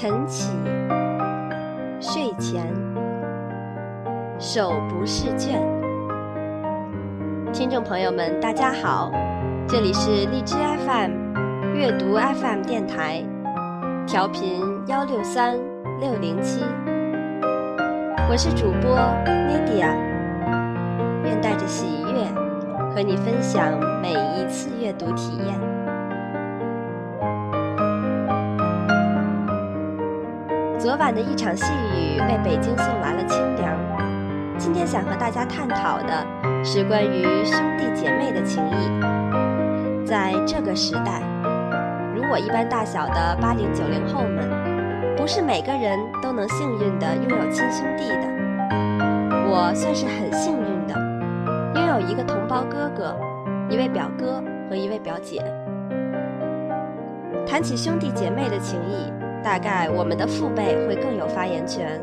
晨起，睡前，手不释卷。听众朋友们，大家好，这里是荔枝 FM 阅读 FM 电台，调频幺六三六零七，我是主播 Nadia，愿带着喜悦和你分享每一次阅读体验。昨晚的一场细雨为北京送来了清凉。今天想和大家探讨的是关于兄弟姐妹的情谊。在这个时代，如我一般大小的八零九零后们，不是每个人都能幸运的拥有亲兄弟的。我算是很幸运的，拥有一个同胞哥哥，一位表哥和一位表姐。谈起兄弟姐妹的情谊。大概我们的父辈会更有发言权。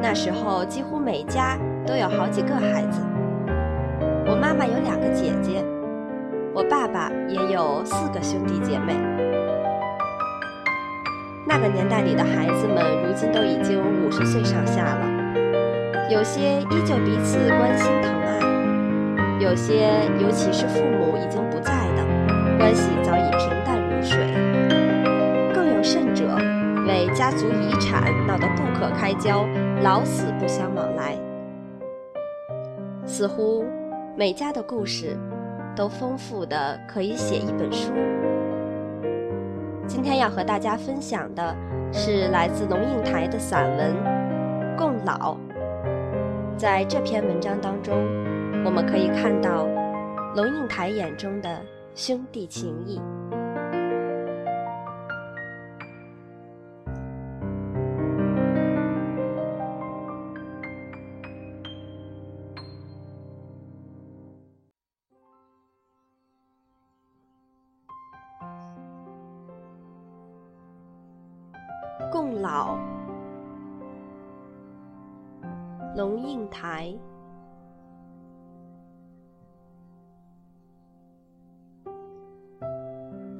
那时候几乎每家都有好几个孩子。我妈妈有两个姐姐，我爸爸也有四个兄弟姐妹。那个年代里的孩子们，如今都已经五十岁上下了，有些依旧彼此关心疼爱，有些尤其是父母已经不在的，关系早已家族遗产闹得不可开交，老死不相往来。似乎每家的故事都丰富的可以写一本书。今天要和大家分享的是来自龙应台的散文《共老》。在这篇文章当中，我们可以看到龙应台眼中的兄弟情谊。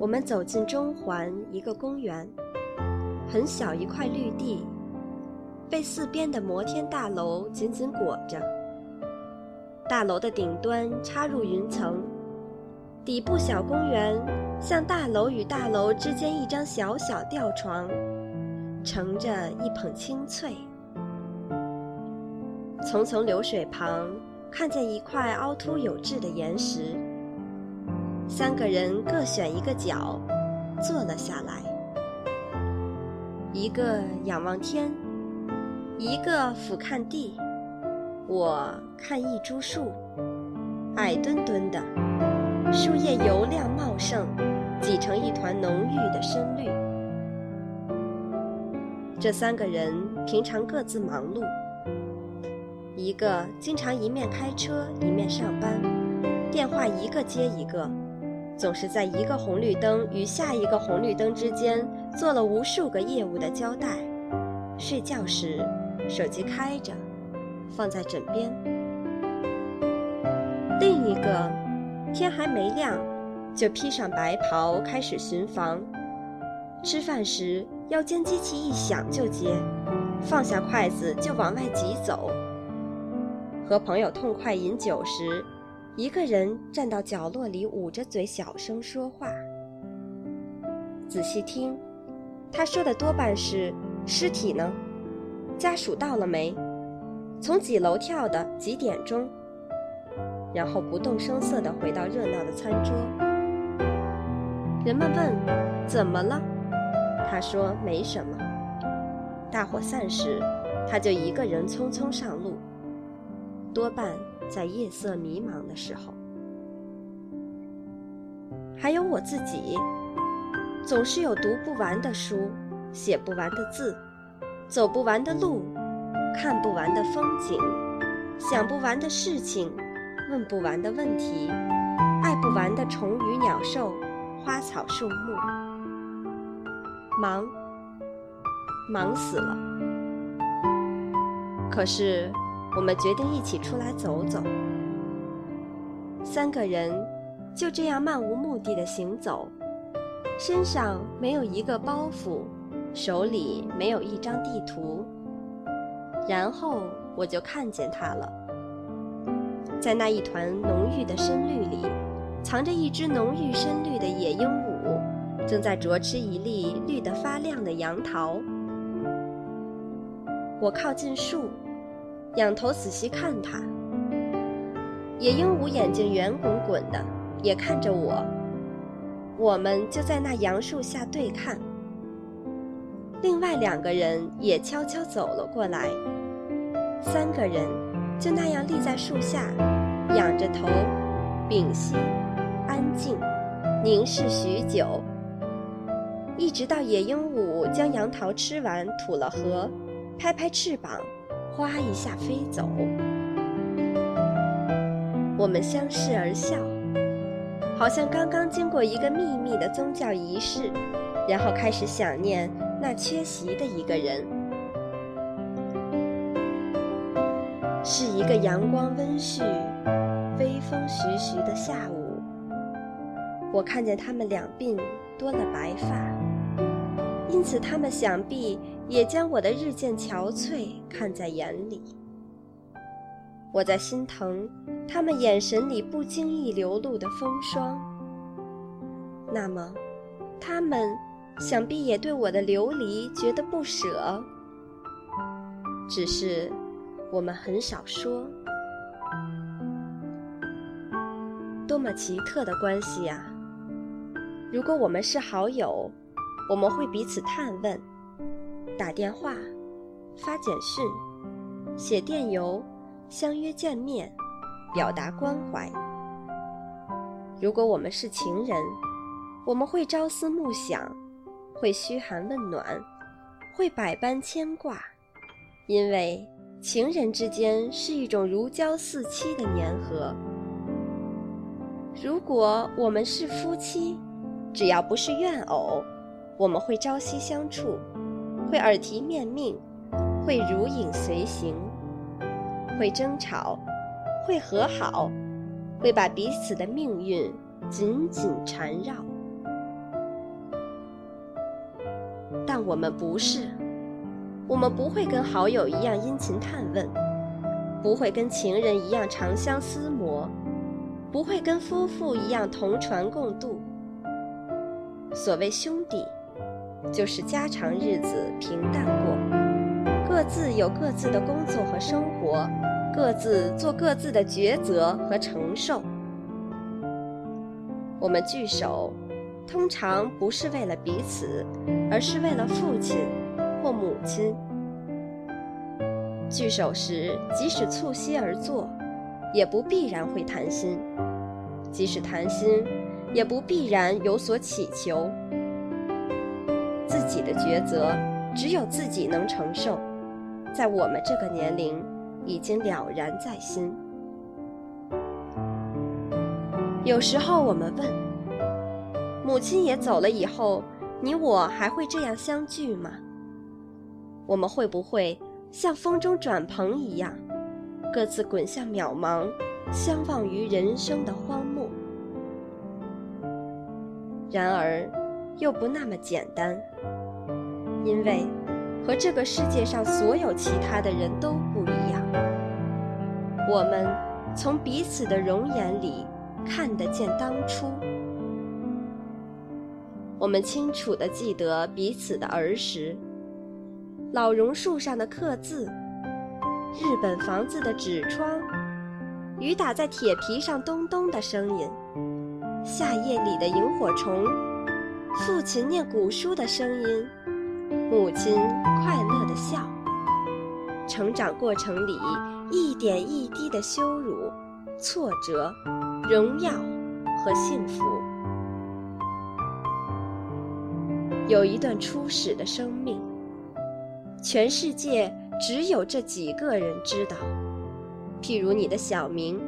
我们走进中环一个公园，很小一块绿地，被四边的摩天大楼紧紧裹着。大楼的顶端插入云层，底部小公园像大楼与大楼之间一张小小吊床。盛着一捧清脆。淙淙流水旁，看见一块凹凸有致的岩石。三个人各选一个角，坐了下来。一个仰望天，一个俯瞰地。我看一株树，矮墩墩的，树叶油亮茂盛，挤成一团浓郁的深绿。这三个人平常各自忙碌，一个经常一面开车一面上班，电话一个接一个，总是在一个红绿灯与下一个红绿灯之间做了无数个业务的交代。睡觉时，手机开着，放在枕边。另一个，天还没亮，就披上白袍开始巡房。吃饭时。腰间机器一响就接，放下筷子就往外急走。和朋友痛快饮酒时，一个人站到角落里捂着嘴小声说话。仔细听，他说的多半是尸体呢？家属到了没？从几楼跳的？几点钟？然后不动声色地回到热闹的餐桌。人们问：怎么了？他说：“没什么。”大伙散时，他就一个人匆匆上路，多半在夜色迷茫的时候。还有我自己，总是有读不完的书，写不完的字，走不完的路，看不完的风景，想不完的事情，问不完的问题，爱不完的虫鱼鸟兽，花草树木。忙，忙死了。可是，我们决定一起出来走走。三个人就这样漫无目的的行走，身上没有一个包袱，手里没有一张地图。然后我就看见它了，在那一团浓郁的深绿里，藏着一只浓郁深绿的野鹦鹉，正在啄吃一粒绿得发亮的杨桃。我靠近树，仰头仔细看它。野鹦鹉眼睛圆滚滚的，也看着我。我们就在那杨树下对看。另外两个人也悄悄走了过来。三个人就那样立在树下，仰着头，屏息，安静，凝视许久，一直到野鹦鹉将杨桃吃完，吐了核，拍拍翅膀，哗一下飞走。我们相视而笑，好像刚刚经过一个秘密的宗教仪式，然后开始想念那缺席的一个人。是一个阳光温煦、微风徐徐的下午，我看见他们两鬓多了白发，因此他们想必也将我的日渐憔悴看在眼里。我在心疼他们眼神里不经意流露的风霜。那么，他们想必也对我的流离觉得不舍，只是。我们很少说，多么奇特的关系呀！如果我们是好友，我们会彼此探问，打电话、发简讯、写电邮，相约见面，表达关怀。如果我们是情人，我们会朝思暮想，会嘘寒问暖，会百般牵挂，因为。情人之间是一种如胶似漆的粘合。如果我们是夫妻，只要不是怨偶，我们会朝夕相处，会耳提面命，会如影随形，会争吵，会和好，会把彼此的命运紧紧缠绕。但我们不是。我们不会跟好友一样殷勤探问，不会跟情人一样长相厮磨，不会跟夫妇一样同船共度。所谓兄弟，就是家常日子平淡过，各自有各自的工作和生活，各自做各自的抉择和承受。我们聚首，通常不是为了彼此，而是为了父亲。或母亲聚首时，即使促膝而坐，也不必然会谈心；即使谈心，也不必然有所祈求。自己的抉择，只有自己能承受，在我们这个年龄，已经了然在心。有时候我们问：母亲也走了以后，你我还会这样相聚吗？我们会不会像风中转蓬一样，各自滚向渺茫，相忘于人生的荒漠？然而，又不那么简单，因为和这个世界上所有其他的人都不一样。我们从彼此的容颜里看得见当初，我们清楚地记得彼此的儿时。老榕树上的刻字，日本房子的纸窗，雨打在铁皮上咚咚的声音，夏夜里的萤火虫，父亲念古书的声音，母亲快乐的笑，成长过程里一点一滴的羞辱、挫折、荣耀和幸福，有一段初始的生命。全世界只有这几个人知道，譬如你的小名，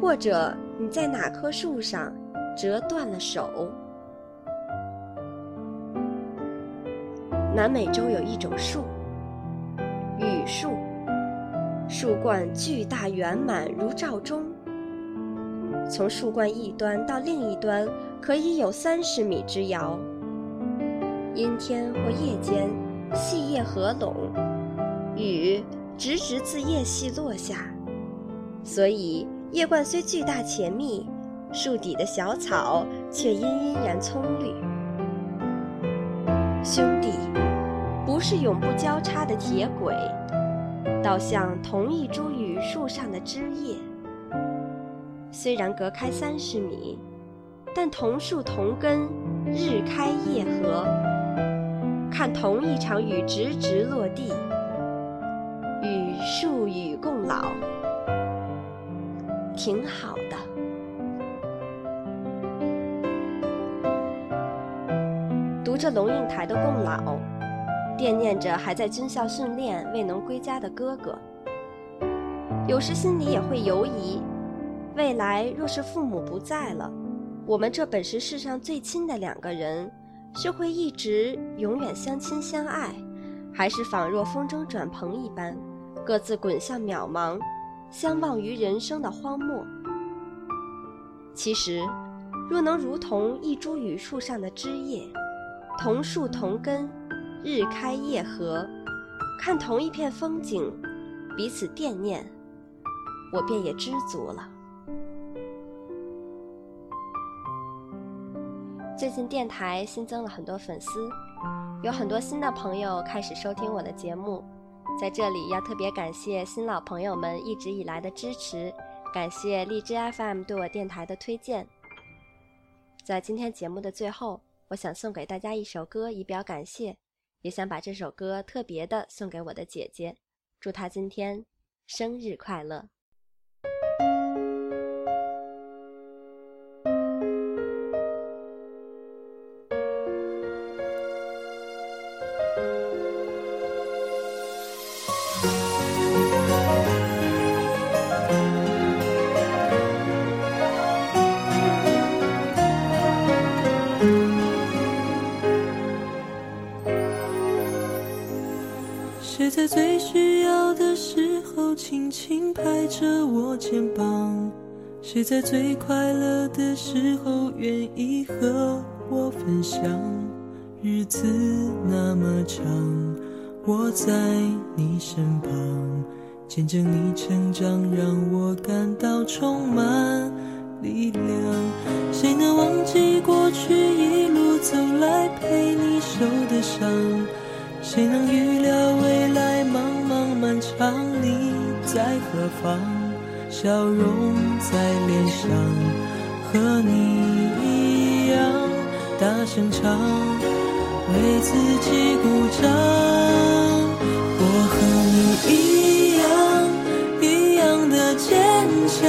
或者你在哪棵树上折断了手。南美洲有一种树，雨树，树冠巨大圆满如罩钟，从树冠一端到另一端可以有三十米之遥。阴天或夜间。细叶合拢，雨直直自叶隙落下，所以叶冠虽巨大且密，树底的小草却阴阴然葱绿。兄弟，不是永不交叉的铁轨，倒像同一株榆树上的枝叶。虽然隔开三十米，但同树同根，日开夜合。看同一场雨直直落地，与树雨共老，挺好的。扶着龙应台的《供老》，惦念着还在军校训练未能归家的哥哥，有时心里也会犹疑：未来若是父母不在了，我们这本是世上最亲的两个人，是会一直永远相亲相爱，还是仿若风筝转蓬一般，各自滚向渺茫，相忘于人生的荒漠？其实，若能如同一株榆树上的枝叶。同树同根，日开夜合，看同一片风景，彼此惦念，我便也知足了。最近电台新增了很多粉丝，有很多新的朋友开始收听我的节目，在这里要特别感谢新老朋友们一直以来的支持，感谢荔枝 FM 对我电台的推荐。在今天节目的最后。我想送给大家一首歌以表感谢，也想把这首歌特别的送给我的姐姐，祝她今天生日快乐。最需要的时候轻轻拍着我肩膀？谁在最快乐的时候愿意和我分享？日子那么长，我在你身旁，见证你成长，让我感到充满力量。谁能忘记过去一路走来陪你受的伤？谁能预料未来漫长？你在何方？笑容在脸上，和你一样大声唱，为自己鼓掌。我和你一样，一样的坚强，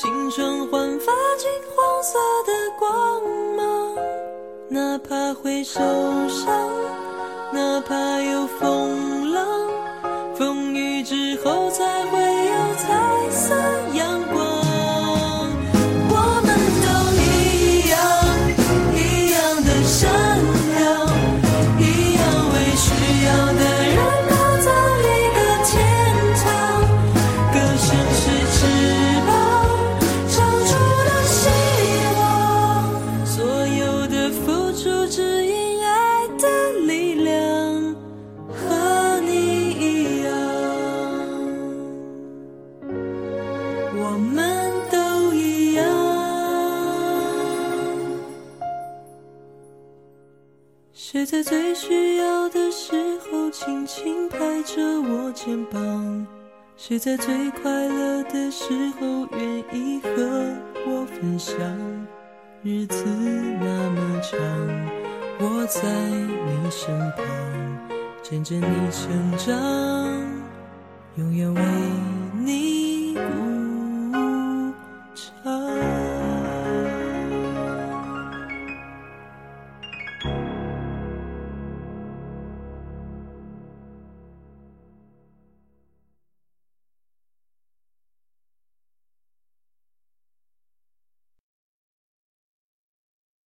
青春焕发金黄色的光芒哪怕会受伤哪怕有风谁在最快乐的时候愿意和我分享日子那么长？我在你身旁见证你成长永远为你